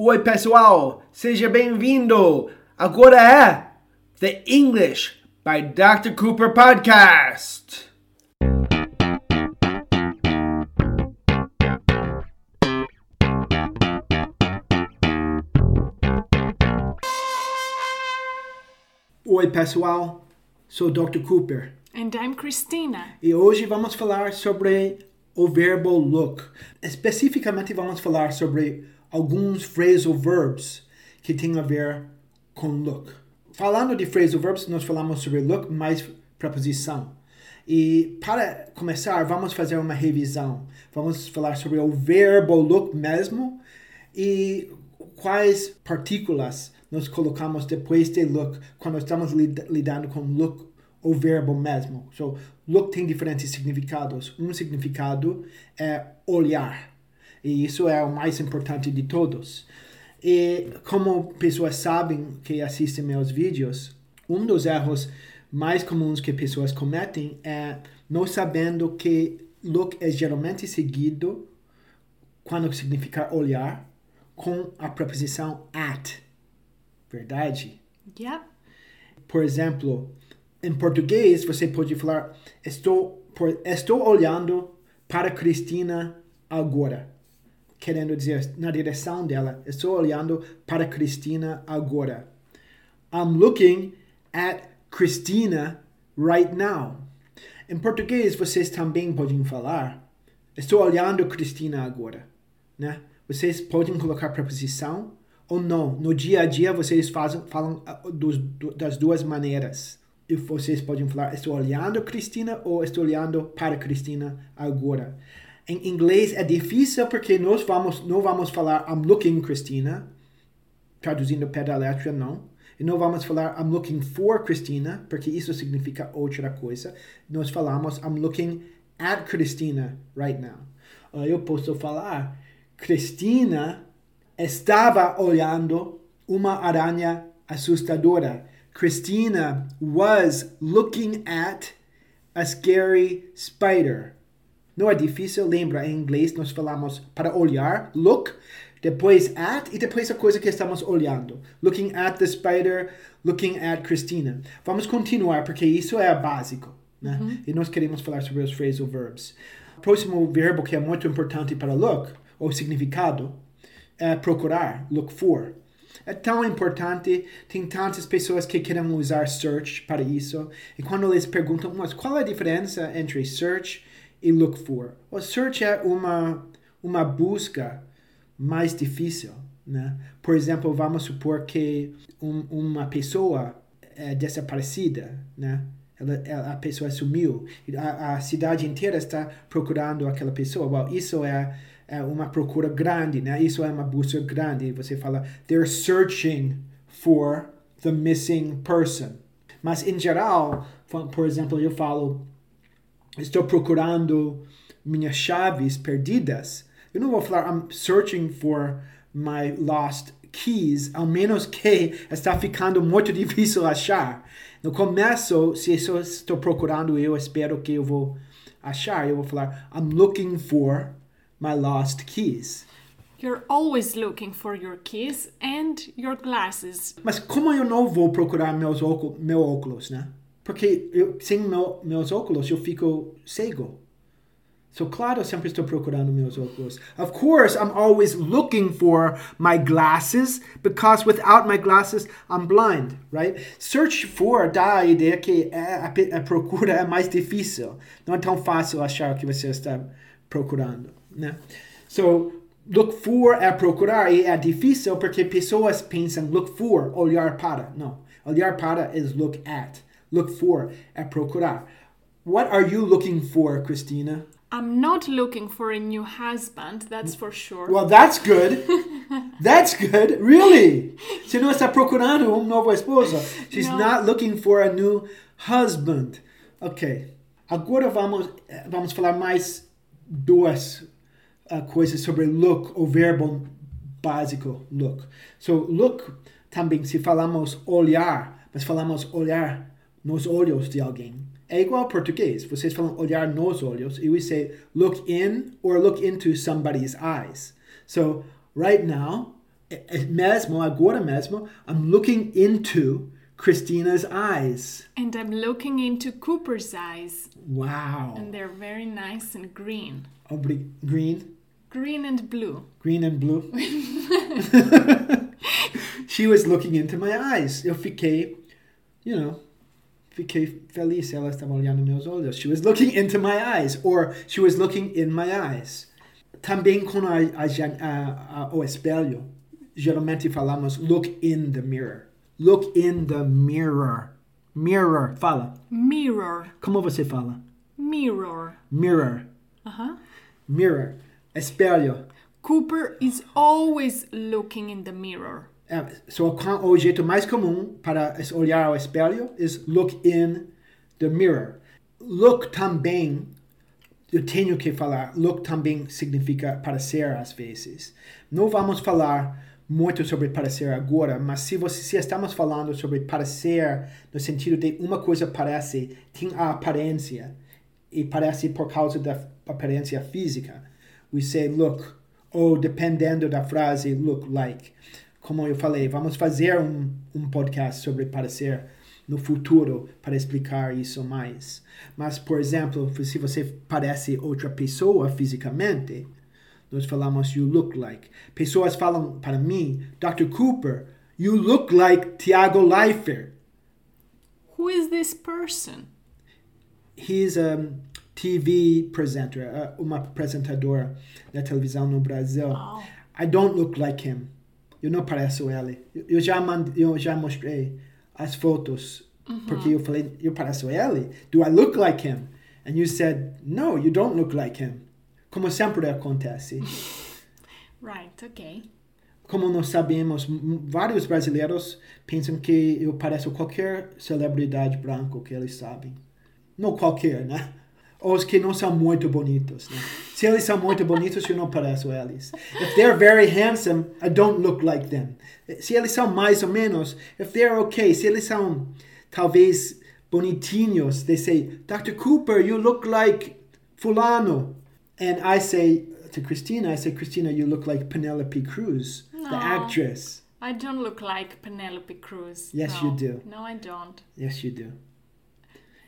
Oi, pessoal, seja bem-vindo. Agora é The English by Dr. Cooper Podcast. Oi, pessoal, sou Dr. Cooper And I'm Christina. e hoje vamos falar sobre o verbo look. Especificamente, vamos falar sobre alguns phrasal verbs que têm a ver com look. Falando de phrasal verbs, nós falamos sobre look mais preposição. E para começar, vamos fazer uma revisão. Vamos falar sobre o verbo look mesmo e quais partículas nós colocamos depois de look quando estamos lid- lidando com look, o verbo mesmo. So, look tem diferentes significados. Um significado é olhar. E isso é o mais importante de todos. E como pessoas sabem que assistem meus vídeos, um dos erros mais comuns que pessoas cometem é não sabendo que look é geralmente seguido quando significa olhar com a preposição at. Verdade? Yep. Por exemplo, em português você pode falar estou por, estou olhando para Cristina agora. Querendo dizer na direção dela, estou olhando para Cristina agora. I'm looking at Christina right now. Em português vocês também podem falar estou olhando Cristina agora, né? Vocês podem colocar preposição ou não. No dia a dia vocês fazem, falam ah, dos, das duas maneiras. E vocês podem falar estou olhando Cristina ou estou olhando para Cristina agora. Em inglês é difícil porque nós vamos não vamos falar I'm looking Cristina, traduzindo pé da letra não. E não vamos falar I'm looking for Christina, porque isso significa outra coisa. Nós falamos I'm looking at Christina right now. Ah, Eu posso falar Cristina estava olhando uma aranha assustadora. Christina was looking at a scary spider. Não é difícil, lembra, em inglês nós falamos para olhar, look, depois at e depois a coisa que estamos olhando. Looking at the spider, looking at Christina. Vamos continuar, porque isso é básico, né? E nós queremos falar sobre os phrasal verbs. O próximo verbo que é muito importante para look, ou significado, é procurar, look for. É tão importante, tem tantas pessoas que querem usar search para isso. E quando eles perguntam, mas qual é a diferença entre search e look for? O search é uma, uma busca mais difícil, né? Por exemplo, vamos supor que um- uma pessoa é desaparecida, né? Ela, ela- a pessoa sumiu. A, a cidade inteira está procurando aquela pessoa. Well, isso é, é uma procura grande, né? Isso é uma busca grande. Você fala, they're searching for the missing person. Mas, em geral, por exemplo, eu falo, estou procurando minhas chaves perdidas. Eu não vou falar I'm searching for my lost keys, ao menos que está ficando muito difícil achar. No começo, se eu estou procurando, eu espero que eu vou achar. Eu vou falar I'm looking for my lost keys. You're always looking for your keys and your glasses. Mas como eu não vou procurar meus óculos, meu óculos, né? Porque eu, sem meu, meus óculos eu fico cego. So, claro, sempre estou procurando meus óculos. Of course, I'm always looking for my glasses because without my glasses, I'm blind, right? Search for dá a ideia que é, a, a procura é mais difícil. Não é tão fácil achar o que você está procurando, né? So, look for é procurar e é difícil porque pessoas pensam look for, olhar para. Não. Olhar para is look at. Look for é procurar. What are you looking for, Christina? I'm not looking for a new husband, that's for sure. Well, that's good. That's good. Really? Você não está procurando um novo esposo. She's No. not looking for a new husband. Ok. Agora vamos, vamos falar mais duas uh, coisas sobre look, o verbo básico look. So, look também, se falamos olhar, mas falamos olhar nos olhos de alguém. É igual ao português. Vocês falam olhar nos olhos. E we say look in or look into somebody's eyes. So, right now, Mesmo, agora mesmo, I'm looking into Christina's eyes. And I'm looking into Cooper's eyes, Wow. and they're very nice and green. Obri- green, Green and blue. green and blue. she was looking into my eyes. Eu fiquei, you know, fiquei feliz. Ela estava olhando meus olhos. She was looking into my eyes, or she was looking in my eyes. Também com a, a, a, o espelho, geralmente falamos look in the mirror. Look in the mirror. Mirror. Fala. Mirror. Como você fala? Mirror. Mirror. Uh-huh. Mirror. Espelho. Cooper is always looking in the mirror. É, so, o jeito mais comum para olhar ao espelho is look in the mirror. Look também, eu tenho que falar, look também significa parecer às vezes. Não vamos falar muito sobre parecer agora, mas se, você, se estamos falando sobre parecer no sentido de uma coisa parece, tem a aparência, e parece por causa da aparência física, we say look, ou dependendo da frase, look like. Como eu falei, vamos fazer um, um podcast sobre parecer no futuro para explicar isso mais. Mas, por exemplo, se você parece outra pessoa fisicamente, nós falamos you look like. Pessoas falam para mim, Dr. Cooper, you look like Tiago Leifert. Who is this person? He's a TV presenter, uh, uma apresentadora da televisão no Brasil. Oh. I don't look like him. Eu não pareço ele. Eu- já, mand... eu já mostrei as fotos. Porque eu falei, eu pareço ele? Do I look like him? And you said, no, you don't look like him. Como sempre acontece. Right, okay. Como nós sabemos, vários brasileiros pensam que eu pareço qualquer celebridade branco que eles sabem. Não qualquer, né? Os que não são muito bonitos, né? Se eles são muito bonitos, eu não pareço eles. If they're very handsome, I don't look like them. Se eles são mais ou menos, if they're okay, se eles são talvez bonitinhos, they say, Dr. Cooper, you look like fulano. And I say to Christina, I say, Christina, you look like Penelope Cruz, the No. actress. I don't look like Penelope Cruz. Yes, No. you do. No, I don't. Yes, you do.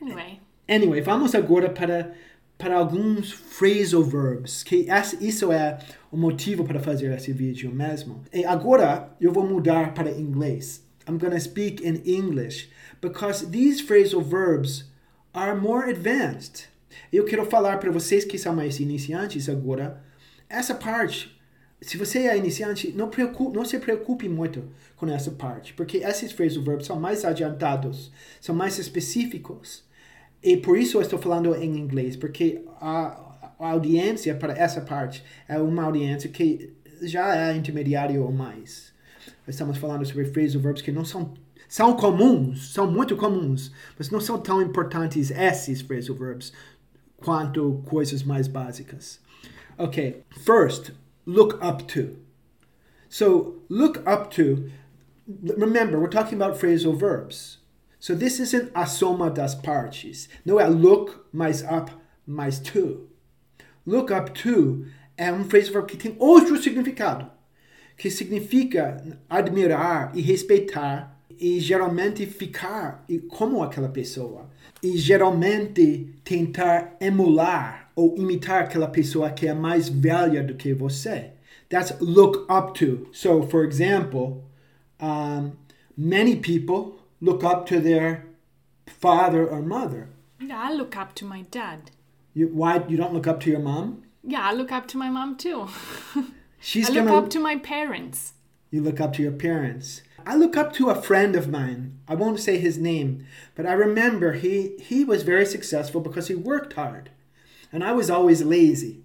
Anyway, Anyway, vamos agora para, para alguns phrasal verbs, que isso é o motivo para fazer esse vídeo mesmo. E agora eu vou mudar para inglês. I'm going to speak in English because these phrasal verbs are more advanced. Eu quero falar para vocês que são mais iniciantes agora, essa parte se você é iniciante, não, preocupe, não se preocupe muito com essa parte, porque esses phrasal verbs são mais adiantados, são mais específicos. E por isso eu estou falando em inglês, porque a, a audiência para essa parte é uma audiência que já é intermediário ou mais. Estamos falando sobre phrasal verbs que não são são comuns, são muito comuns, mas não são tão importantes esses phrasal verbs quanto coisas mais básicas. Okay, first, look up to. So, look up to, remember, we're talking about phrasal verbs. So, this isn't a soma das partes. Não é look mais up mais to. Look up to é um phrasal verb que tem outro significado, que significa admirar e respeitar e geralmente ficar como aquela pessoa. E geralmente tentar emular ou imitar aquela pessoa que é mais velha do que você. That's look up to. So, for example, um, many people look up to their father or mother. yeah, I look up to my dad. You, why you don't look up to your mom? Yeah, I look up to my mom too. She's I look gonna. up to my parents. You look up to your parents. I look up to a friend of mine. I won't say his name, but I remember he, he was very successful because he worked hard. And I was always lazy.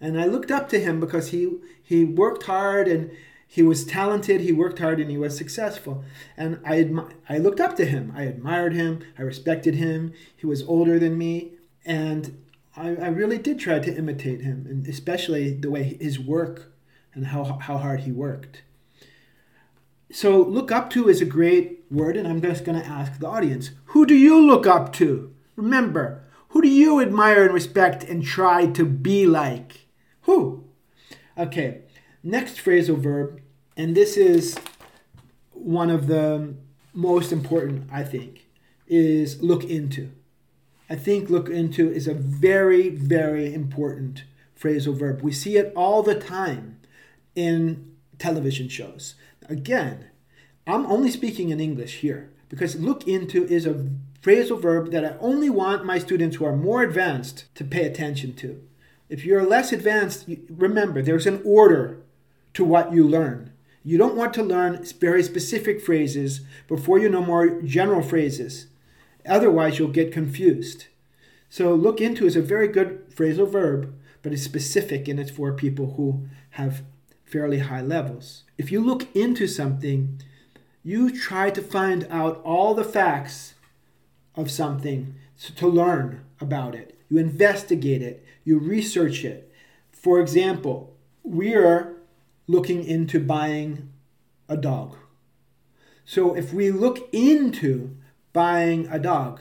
And I looked up to him because he, he worked hard and he was talented, he worked hard, and he was successful. And I, admi- I looked up to him. I admired him, I respected him. He was older than me. And I, I really did try to imitate him, and especially the way his work and how, how hard he worked. So, look up to is a great word, and I'm just going to ask the audience who do you look up to? Remember, who do you admire and respect and try to be like? Who? Okay, next phrasal verb And this is one of the most important, I think, is look into. I think look into is a very, very important phrasal verb. We see it all the time in television shows. Again, I'm only speaking in English here because look into is a phrasal verb that I only want my students who are more advanced to pay attention to. If you're less advanced, remember there's an order to what you learn. You don't want to learn very specific phrases before you know more general phrases. Otherwise, you'll get confused. So, look into is a very good phrasal verb, but it's specific and it's for people who have fairly high levels. If you look into something, you try to find out all the facts of something to learn about it. You investigate it, you research it. For example, we are looking into buying a dog. So if we look into buying a dog,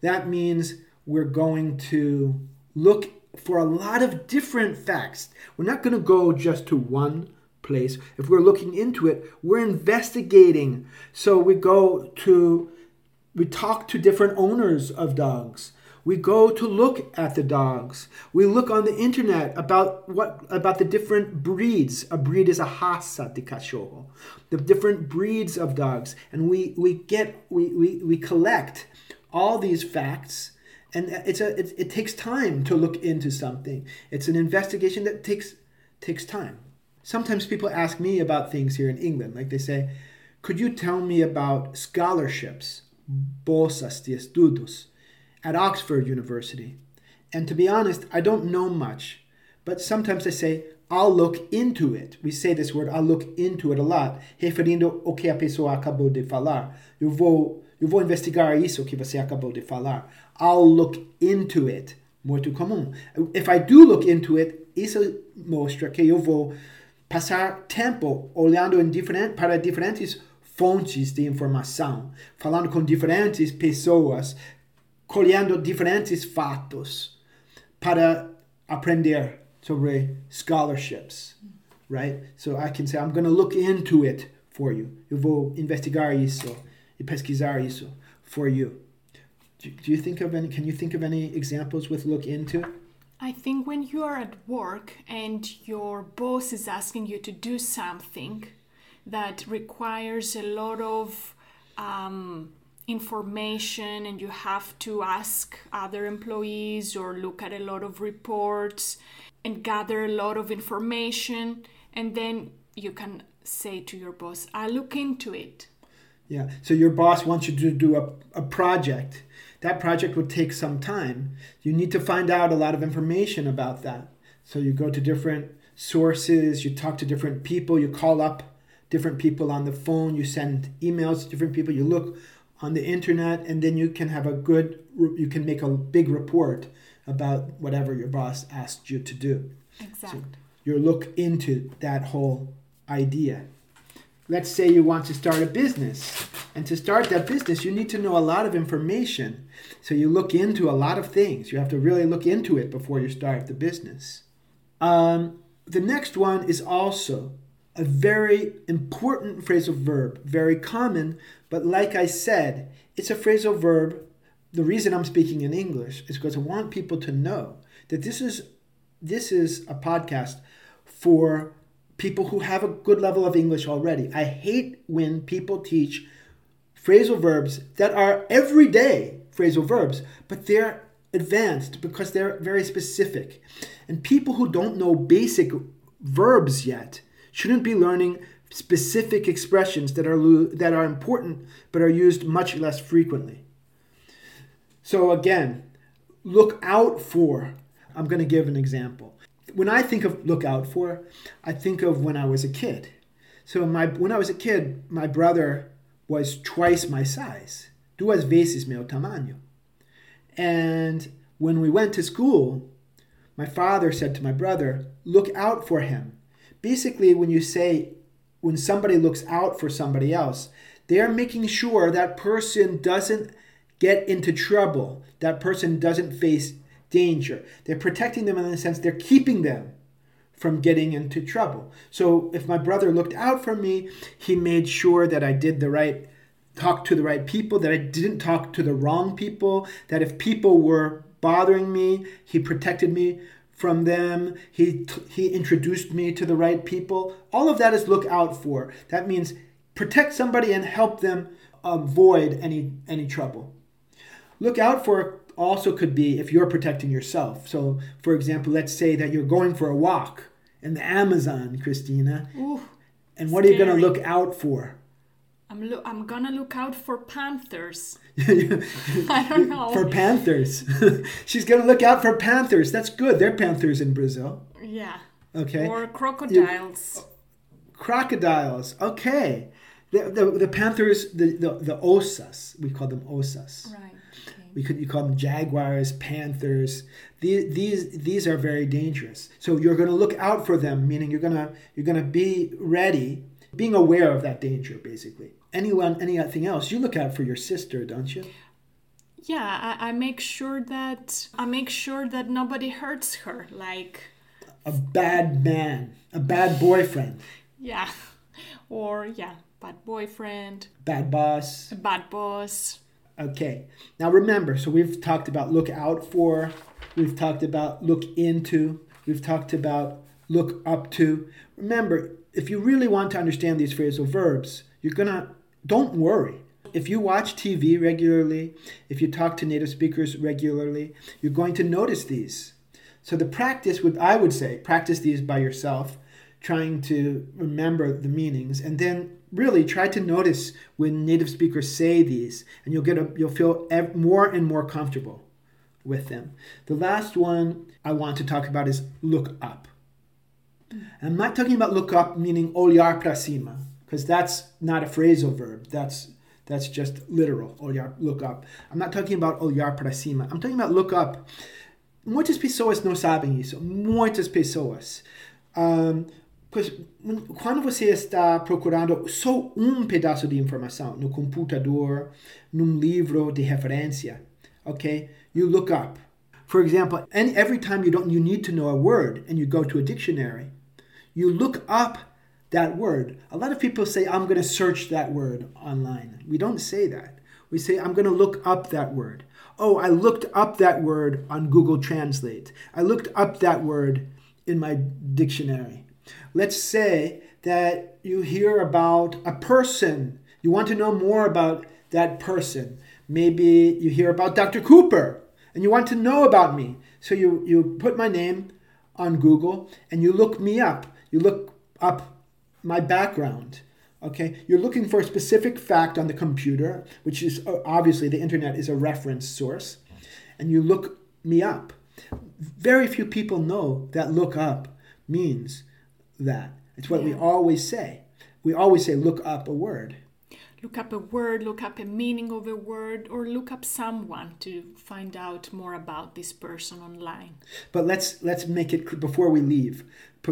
that means we're going to look for a lot of different facts. We're not going to go just to one place. If we're looking into it, we're investigating. So we go to, we talk to different owners of dogs. We go to look at the dogs. We look on the internet about what about the different breeds. A breed is a raça de cachorro. The different breeds of dogs. And we, we get we, we, we collect all these facts and it's a it, it takes time to look into something. It's an investigation that takes takes time. Sometimes people ask me about things here in England, like they say, "Could you tell me about scholarships, bolsas de estudos?" At Oxford University. And to be honest, I don't know much, but sometimes I say, I'll look into it. We say this word, I'll look into it a lot, referindo o que a pessoa acabou de falar. Eu vou, eu vou investigar isso que você acabou de falar. I'll look into it. Muito comum. If I do look into it, isso mostra que eu vou passar tempo olhando em diferente, para diferentes fontes de informação, falando com diferentes pessoas, colhendo diferentes fatos para aprender sobre scholarships, right? So I can say, I'm going to look into it for you. Eu vou investigar isso e pesquisar isso for you. Do, do you think of any, can you think of any examples with look into? I think when you are at work and your boss is asking you to do something that requires a lot of um, information and you have to ask other employees or look at a lot of reports and gather a lot of information and then you can say to your boss i look into it. Yeah so your boss wants you to do a, a project. That project would take some time. You need to find out a lot of information about that. So you go to different sources you talk to different people you call up different people on the phone you send emails to different people you look on the internet and then you can have a good you can make a big report about whatever your boss asked you to do. Exactly so you look into that whole idea. Let's say you want to start a business and to start that business you need to know a lot of information. So you look into a lot of things. You have to really look into it before you start the business. Um, the next one is also a very important phrasal verb, very common, but like I said, it's a phrasal verb. The reason I'm speaking in English is because I want people to know that this is this is a podcast for people who have a good level of English already. I hate when people teach phrasal verbs that are everyday phrasal verbs, but they're advanced because they're very specific. And people who don't know basic verbs yet shouldn't be learning specific expressions that are, that are important but are used much less frequently. So, again, look out for. I'm going to give an example. When I think of look out for, I think of when I was a kid. So, my, when I was a kid, my brother was twice my size, duas vezes meu tamanho. And when we went to school, my father said to my brother, Look out for him basically when you say when somebody looks out for somebody else they're making sure that person doesn't get into trouble that person doesn't face danger they're protecting them in the sense they're keeping them from getting into trouble. So if my brother looked out for me, he made sure that I did the right talk to the right people, that I didn't talk to the wrong people, that if people were bothering me, he protected me from them. He he introduced me to the right people. All of that is look out for. That means protect somebody and help them avoid any any trouble. Look out for also could be if you're protecting yourself. So, for example, let's say that you're going for a walk in the Amazon, Christina. Ooh, and what are you going to look out for? I'm lo- I'm gonna look out for panthers. I don't know. for panthers. She's going to look out for panthers. That's good. They're panthers in Brazil. yeah. Okay. Or crocodiles. Crocodiles. Okay. The, the, the panthers, the, the, the onças, we call them onças. Right. Okay. We could you call them jaguars, panthers. These these these are very dangerous. So you're going to look out for them, meaning you're gonna you're gonna be ready, being aware of that danger, basically. Anyone, anything else? You look out for your sister, don't you? Yeah, I, I make sure that I make sure that nobody hurts her. Like, A bad man, a bad boyfriend, yeah, or yeah, bad boyfriend, bad boss. a bad boss. Okay. Now remember, so we've talked about look out for, we've talked about look into, we've talked about look up to. Remember, if you really want to understand these phrasal verbs, you're to don't worry. If you watch TV regularly, if you talk to native speakers regularly, you're going to notice these. So the practice would I would say, practice these by yourself, trying to remember the meanings and then really try to notice when native speakers say these and you'll get a you'll feel more and more comfortable with them. The last one I want to talk about is look up. I'm not talking about look up meaning olhar para cima because that's not a phrasal verb. That's that's just literal. Olhar, look up. I'm not talking about olhar para cima. I'm talking about look up. Muitas pessoas não sabem isso. Muitas pessoas. Um, pois, quando você está procurando só um pedaço de informação no computador, num livro de referência, okay, you look up. For example, and every time you don't, you need to know a word, and you go to a dictionary, you look up that word. A lot of people say, "I'm going to search that word online." We don't say that. We say, "I'm going to look up that word." Oh, I looked up that word on Google Translate. I looked up that word in my dictionary. Let's say that you hear about a person. You want to know more about that person. Maybe you hear about Dr. Cooper and you want to know about me. So you, you put my name on Google and you look me up. You look up my background. Okay, you're looking for a specific fact on the computer, which is uh, obviously the internet is a reference source, and you look me up. Very few people know that look up means that. It's what we always say. We always say look up a word. Look up a word, look up a meaning of a word, or look up someone to find out more about this person online. But let's let's make it before we leave,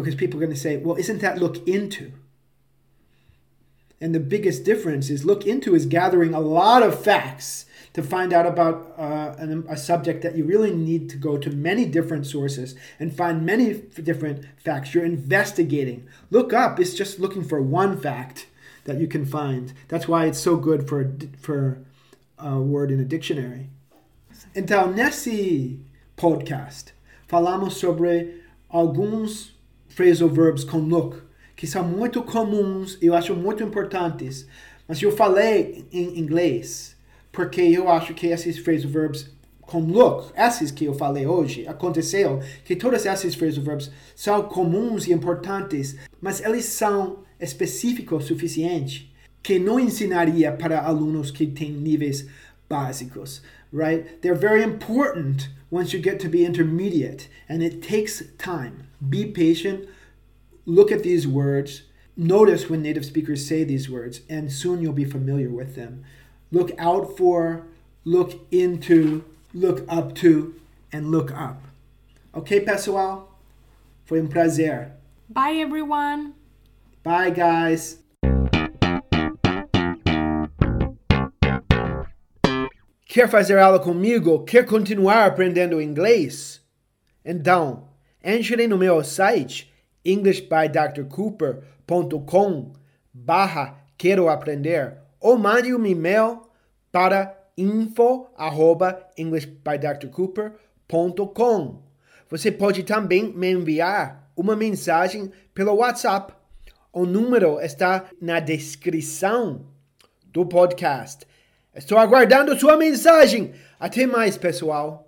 because people are going to say, "Well, isn't that look into?" And the biggest difference is look into is gathering a lot of facts to find out about uh, an, a subject that you really need to go to many different sources and find many f- different facts. You're investigating. Look up is just looking for one fact that you can find. That's why it's so good for for a word in a dictionary. Então, nesse podcast, falamos sobre alguns phrasal verbs com look, que são muito comuns e eu acho muito importantes. Mas eu falei em inglês, porque eu acho que esses phrasal verbs com look, esses que eu falei hoje, aconteceu que todos esses phrasal verbs são comuns e importantes, mas eles são específicos o suficiente que não ensinaria para alunos que têm níveis básicos, right? They're very important once you get to be intermediate, and it takes time. Be patient, look at these words, notice when native speakers say these words, and soon you'll be familiar with them. Look out for, look into, look up to, and look up. Ok, pessoal? Foi um prazer. Bye, everyone! Bye, guys. Quer fazer aula comigo? Quer continuar aprendendo inglês? Então, entre no meu site englishbydrcooper.com barra quero aprender ou mande um e-mail para info arroba englishbydrcooper.com Você pode também me enviar uma mensagem pelo WhatsApp. O número está na descrição do podcast. Estou aguardando sua mensagem. Até mais, pessoal.